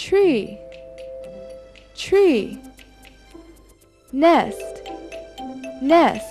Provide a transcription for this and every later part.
Tree, tree. Nest, nest.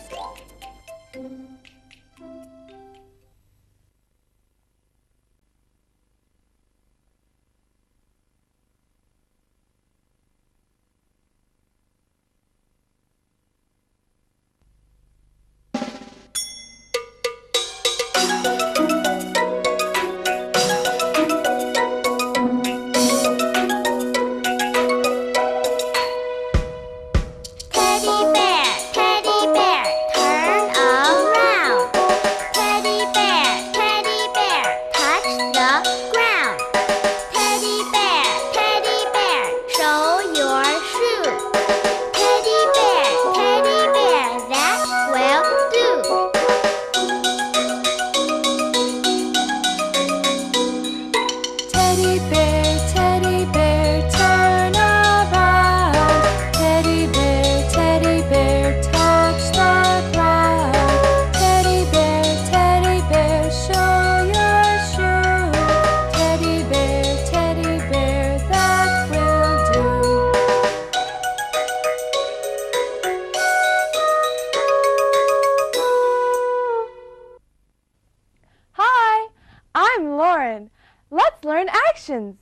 I'm Lauren. Let's learn actions.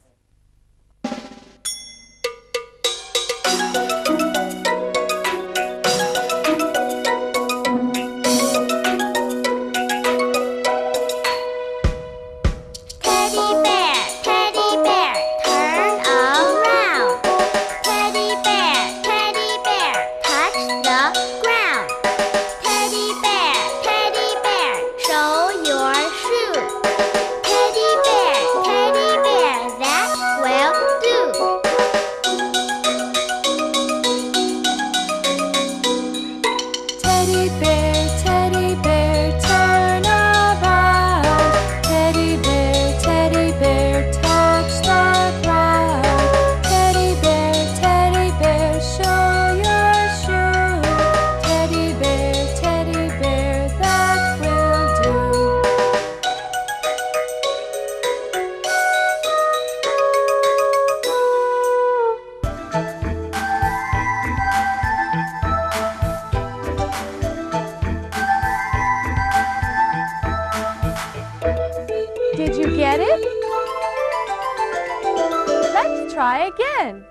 Try again.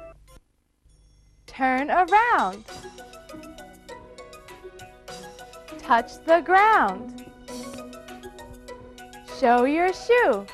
Turn around. Touch the ground. Show your shoe.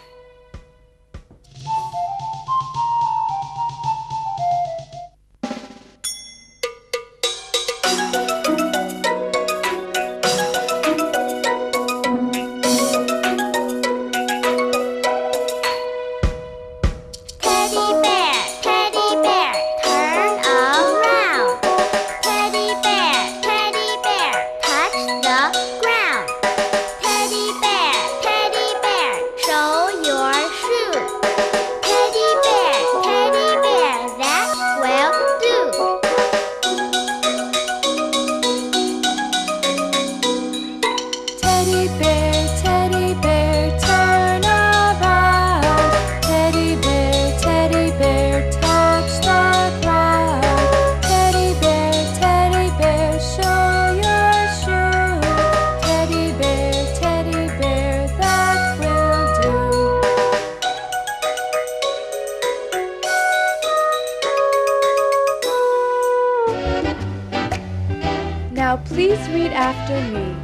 Please read after me.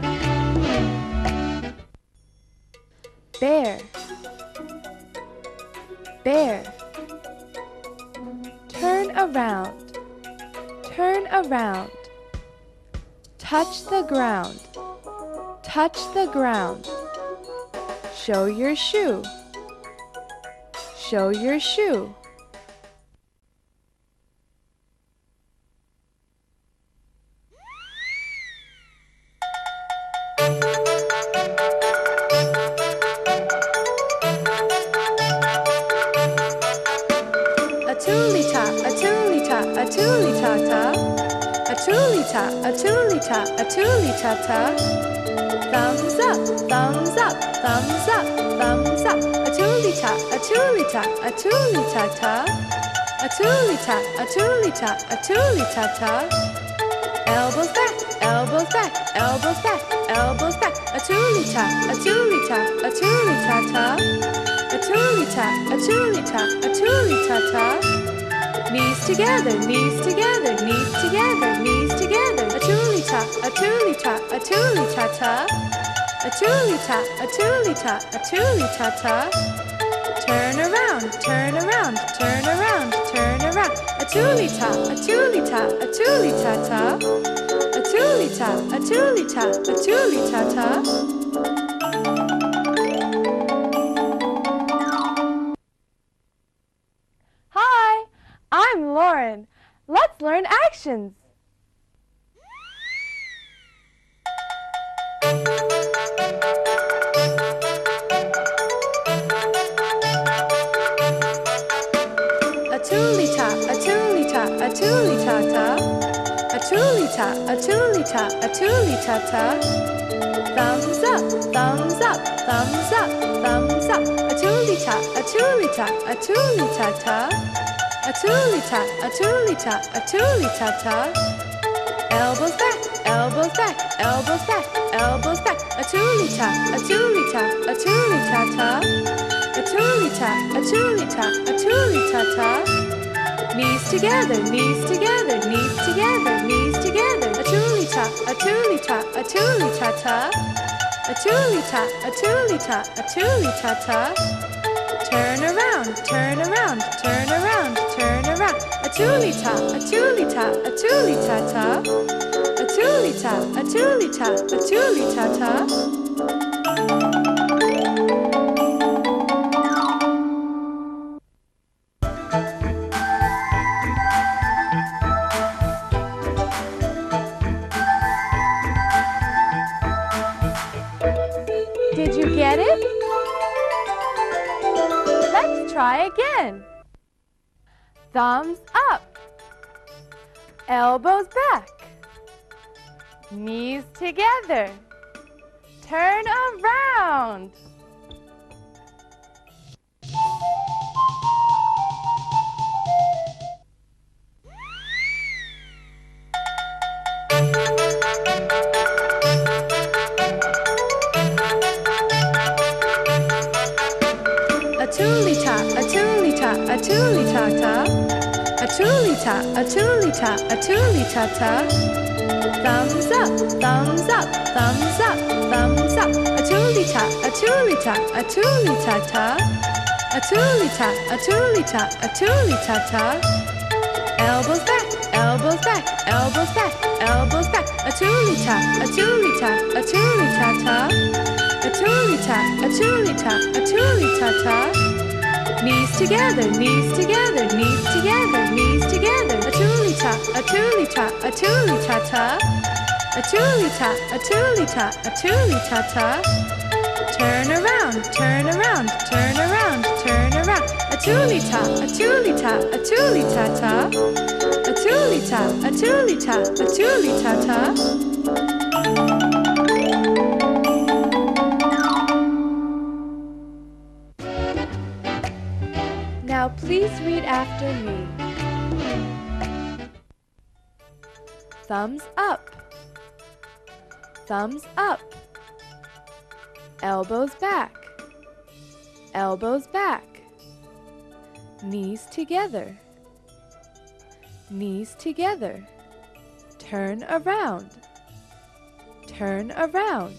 Bear. Bear. Turn around. Turn around. Touch the ground. Touch the ground. Show your shoe. Show your shoe. Toolita, a toolita, a toolita ta. Elbows back, elbows back, elbows back, elbows back. A toolita, a toolita, a toolita ta. A toolita, a toolita, a toolita ta. Knees together, knees together, knees together, knees together. A toolita, a toolita, a toolita ta. A toolita, a toolita, a toolita ta. Turn around, turn around, turn around, turn around. A toolita, a toolita, a toolita ta. A toolita, a toolita, a toolita ta. Hi, I'm Lauren. Let's learn actions. A toolita ta. Thumbs up, thumbs up, thumbs up, thumbs up. A toolita, a toolita, a toolita ta. A toolita, a toolita, a toolita ta. Elbows back, elbows back, elbows back, elbows back. A toolita, a toolita, a toolita ta. A toolita, a toolita, a toolita ta. Knees together, knees together, knees together, knees together. A toolita, a toolita, a toolita ta. A toolita, a toolita, a toolita ta. Turn around, turn around, turn around, turn around. A toolita, a toolita, a toolita ta. A toolita, a toolita, a toolita ta. Did Thumbs up. Elbows back. Knees together. Turn around. A toolita, a toolita, a toolita ta ta, a toodly ta, a toodly ta ta. Thumbs up, thumbs up, thumbs up, thumbs up, a toodly ta, a toodly ta, a toodly ta ta. A toodly ta, a toodly ta, a toodly ta ta. Elbows back, elbows back, elbows back, elbows back, a toodly ta, a toodly ta, a toodly ta ta. A toodly ta, a toodly ta, a toodly ta ta. Knees together, knees together, knees together, knees together. A tuli ta, a tuli ta, a tuli ta ta. A tuli ta, a tuli ta, a tuli ta ta. Turn around, turn around, turn around, turn around. A tuli ta, a tuli ta, a tuli ta ta. A tuli ta, a tuli ta, a tuli ta ta. Please read after me. Thumbs up. Thumbs up. Elbows back. Elbows back. Knees together. Knees together. Turn around. Turn around.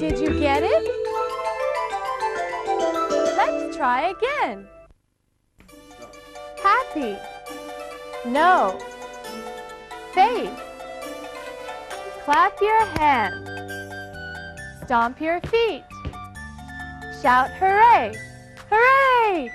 Did you get it? Let's try again. Happy. No. Faith. Clap your hands. Stomp your feet. Shout hooray! Hooray!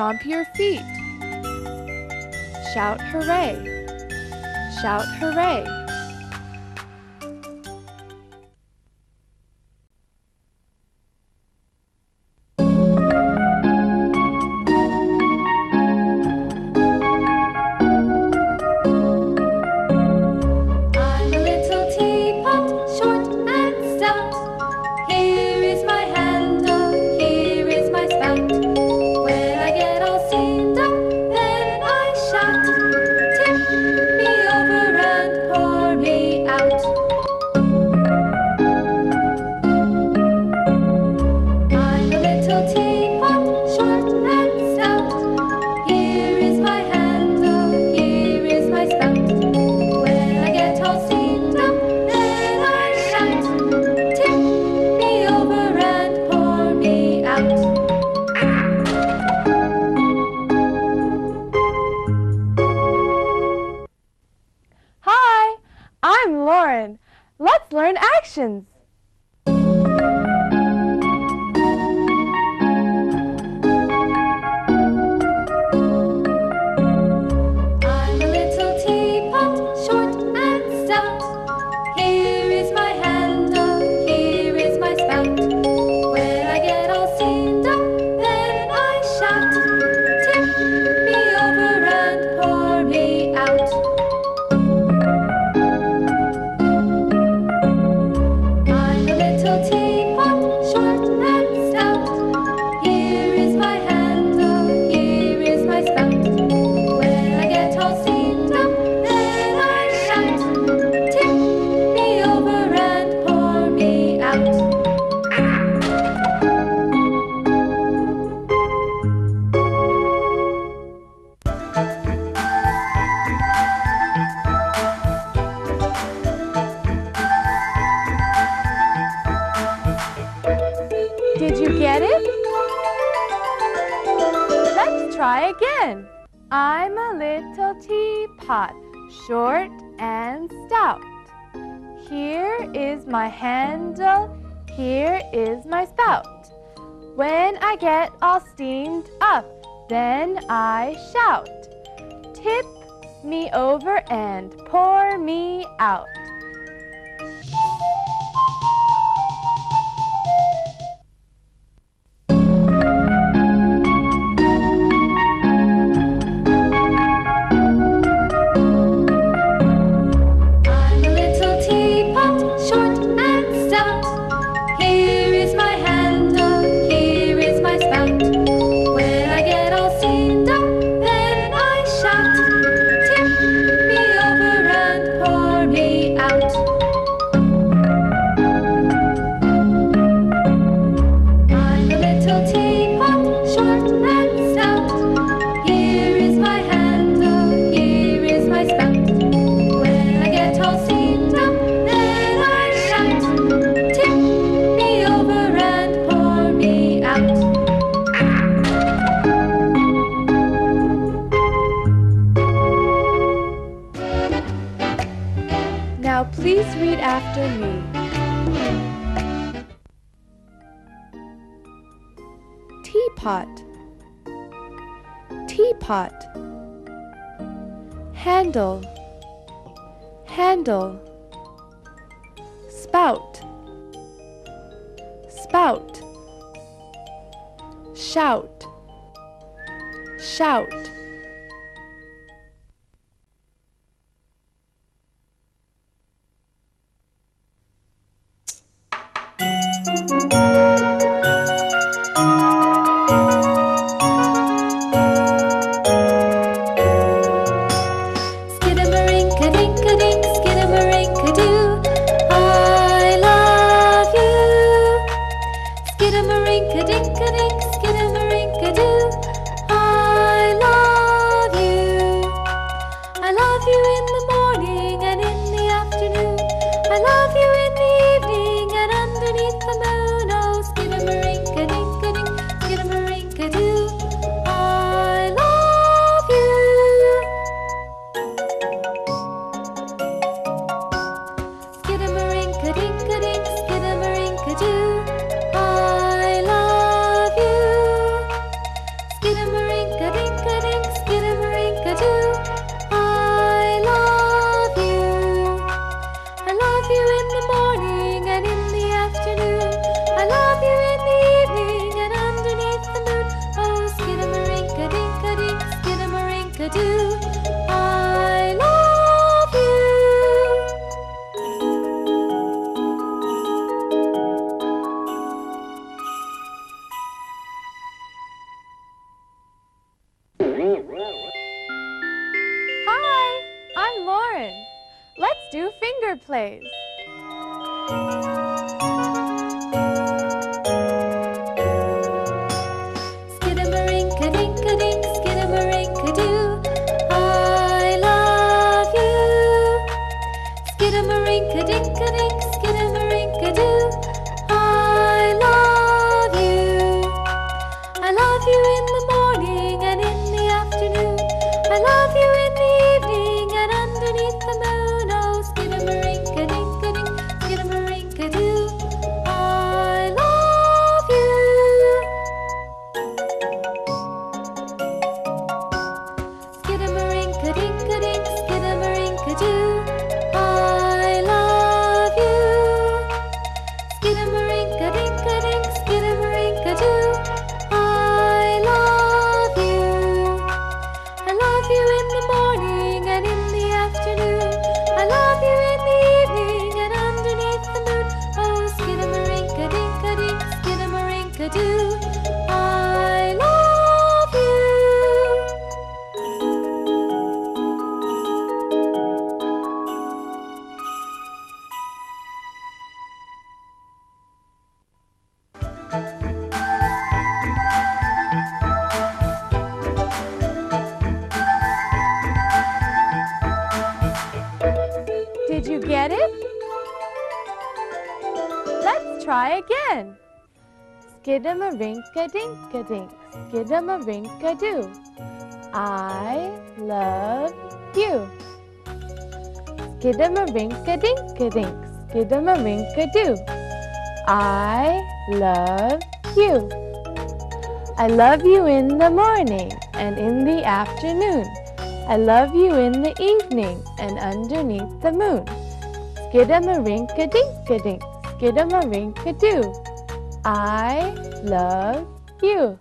Stomp your feet. Shout hooray! Shout hooray! get all steamed up. Then I shout, Tip me over and pour me out. handle spout. Spout. Shout. Shout. Skidamarinka-dinka-dink, skidamarinka, do. I love you. Skidamarinka-dinka-dink, skidamarinka, do. I love you. I love you in the morning and in the afternoon. I love you in the evening and underneath the moon. Skidamarinka-dinka-dink, skidamarinka, do. I love you.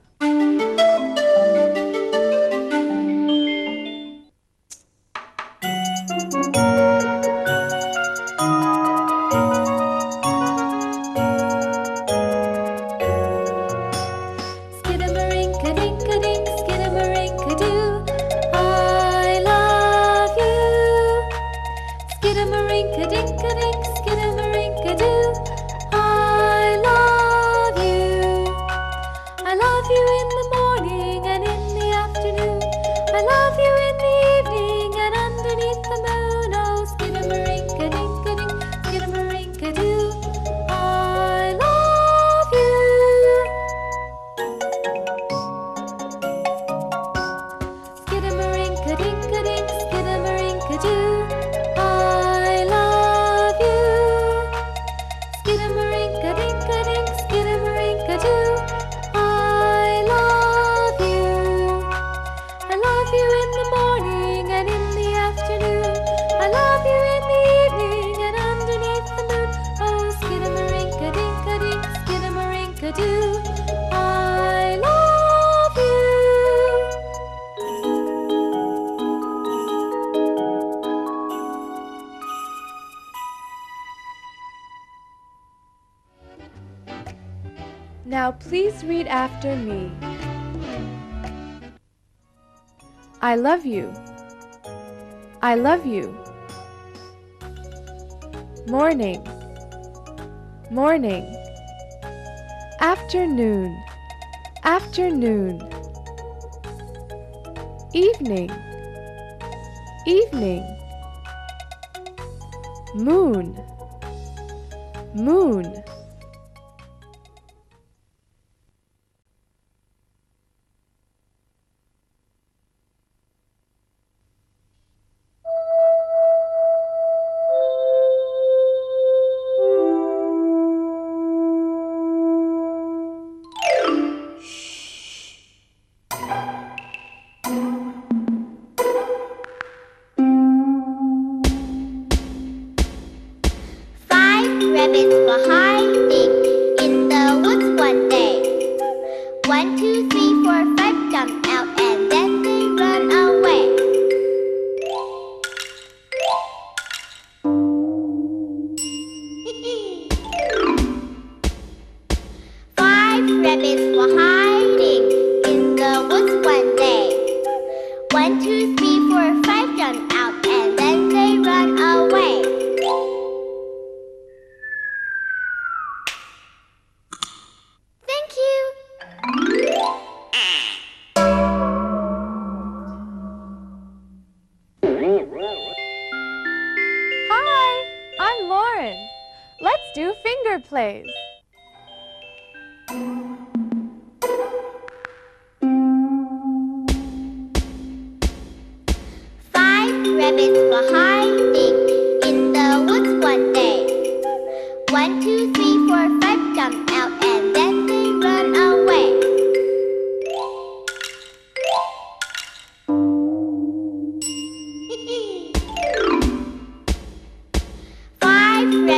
after me. I love you. I love you. Morning. Morning. Afternoon. Afternoon. Evening. Evening. Moon. Moon.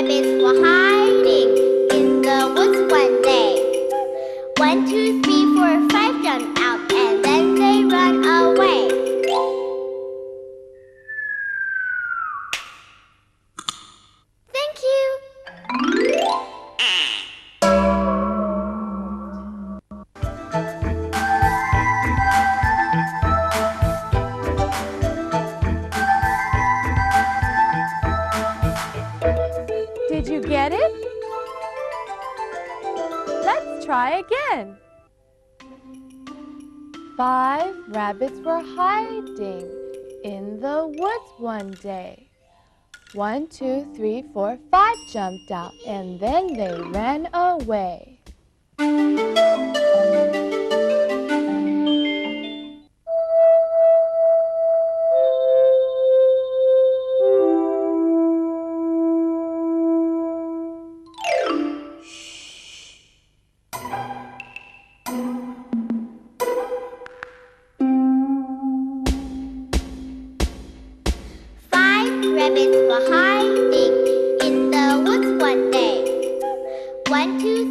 rabbits were hiding in the woods one day. One, two, three, four, five jumped out. One, two, three, four, five jumped out, and then they ran away.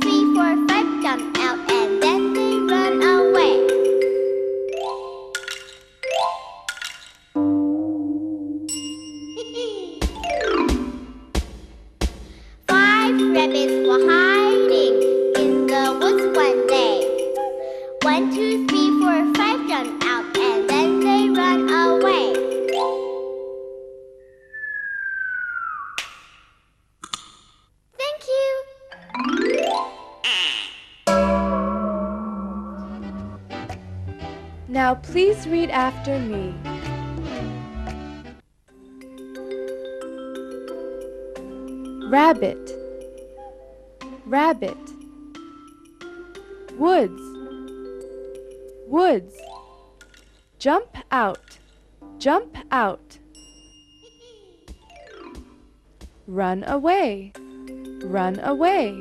three, four, five, jump out and then we run away. Jump out. Run away. Run away.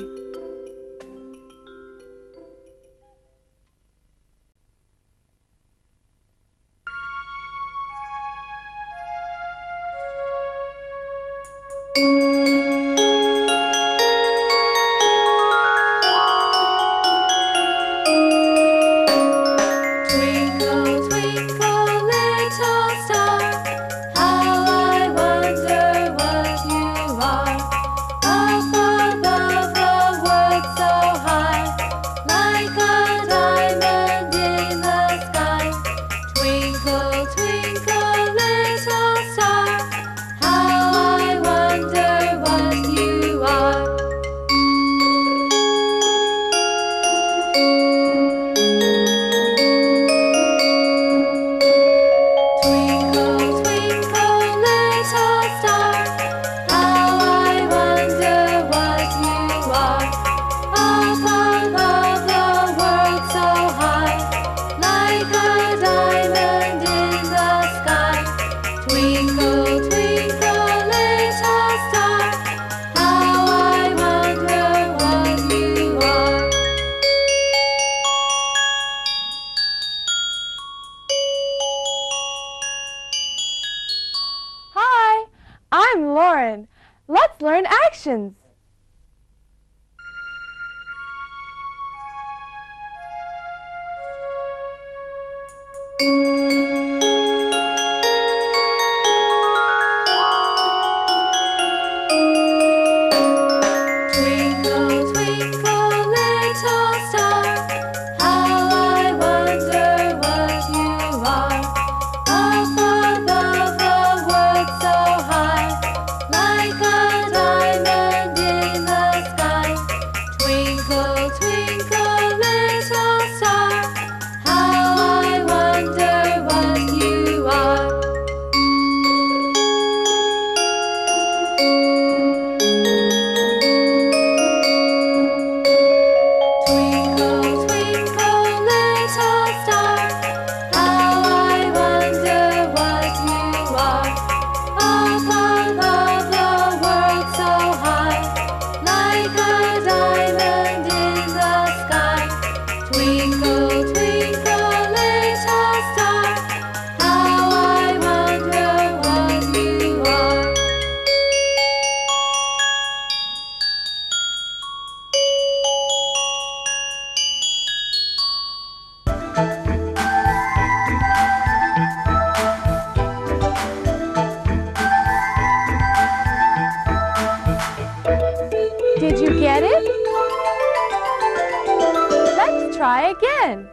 try again.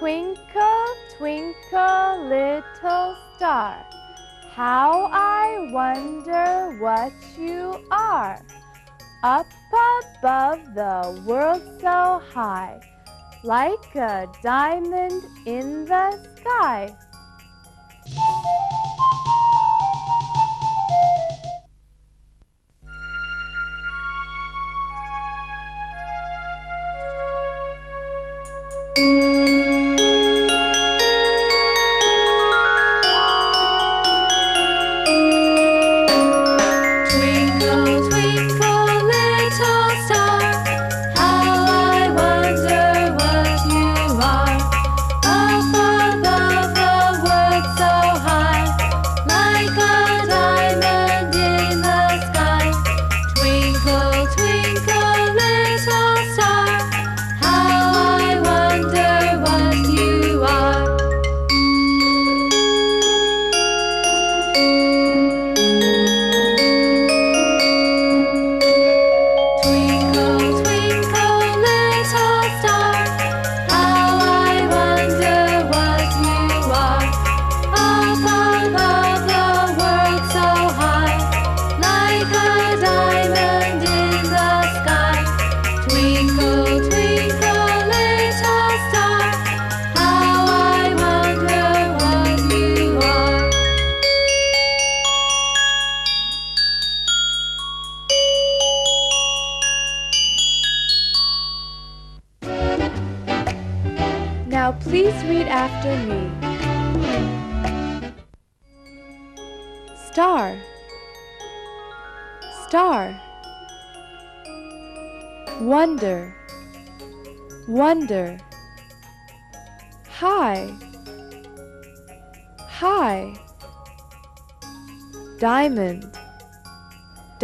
Twinkle, twinkle, little star, how I wonder what you are. Up above the world so high, like a diamond in the sky.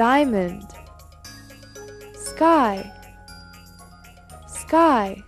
diamond. Sky. Sky.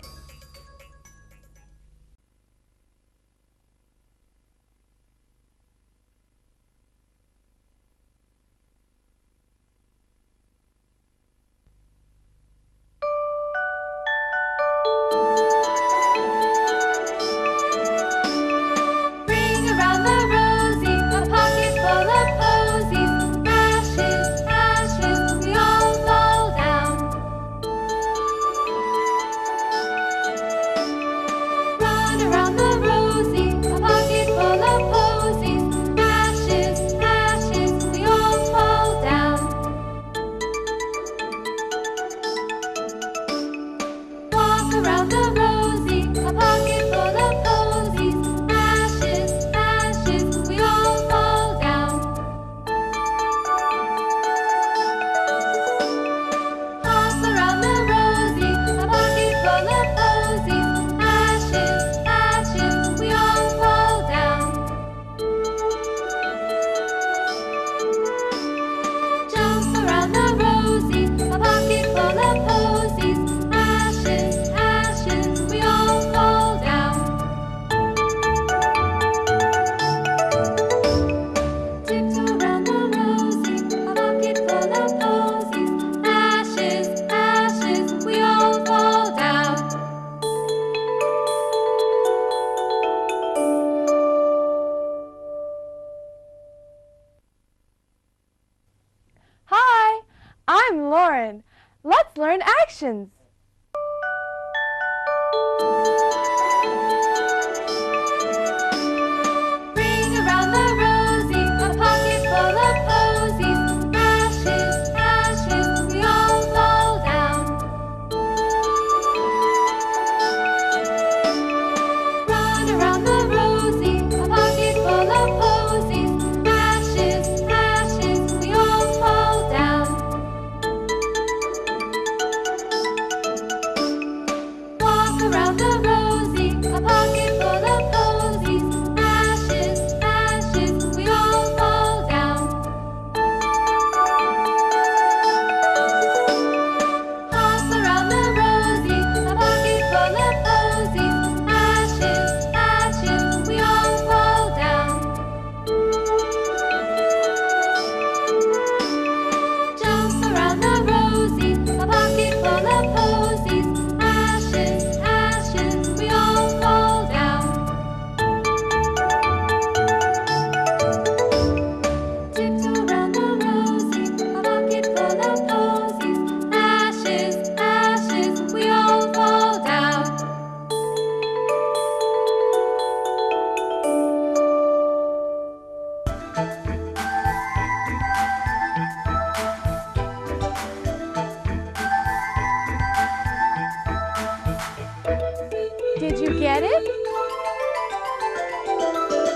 get it?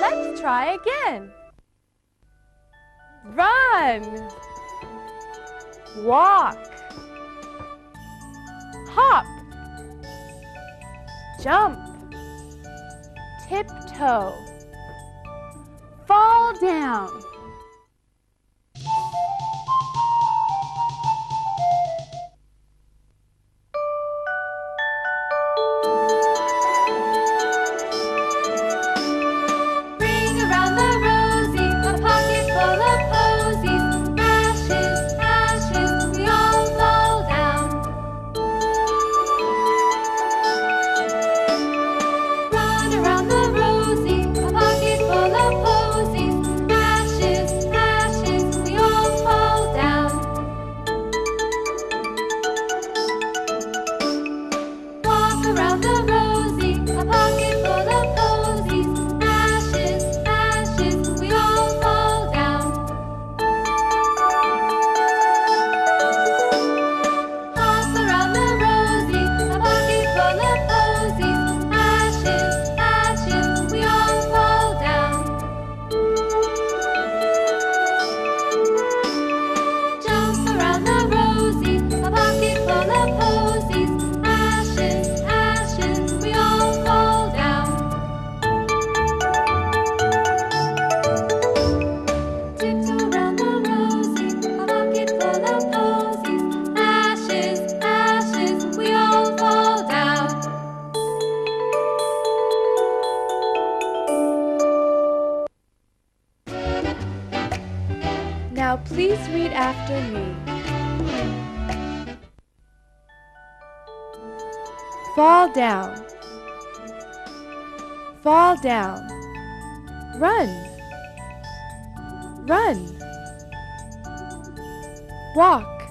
Let's try again. Run. Walk. Hop. Jump. Tiptoe. Fall down. down. Run, run. Walk,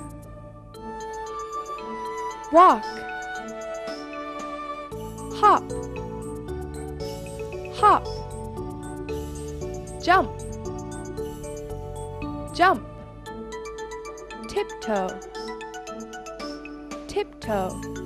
walk. Hop, hop. Jump, jump. Tiptoe, tiptoe.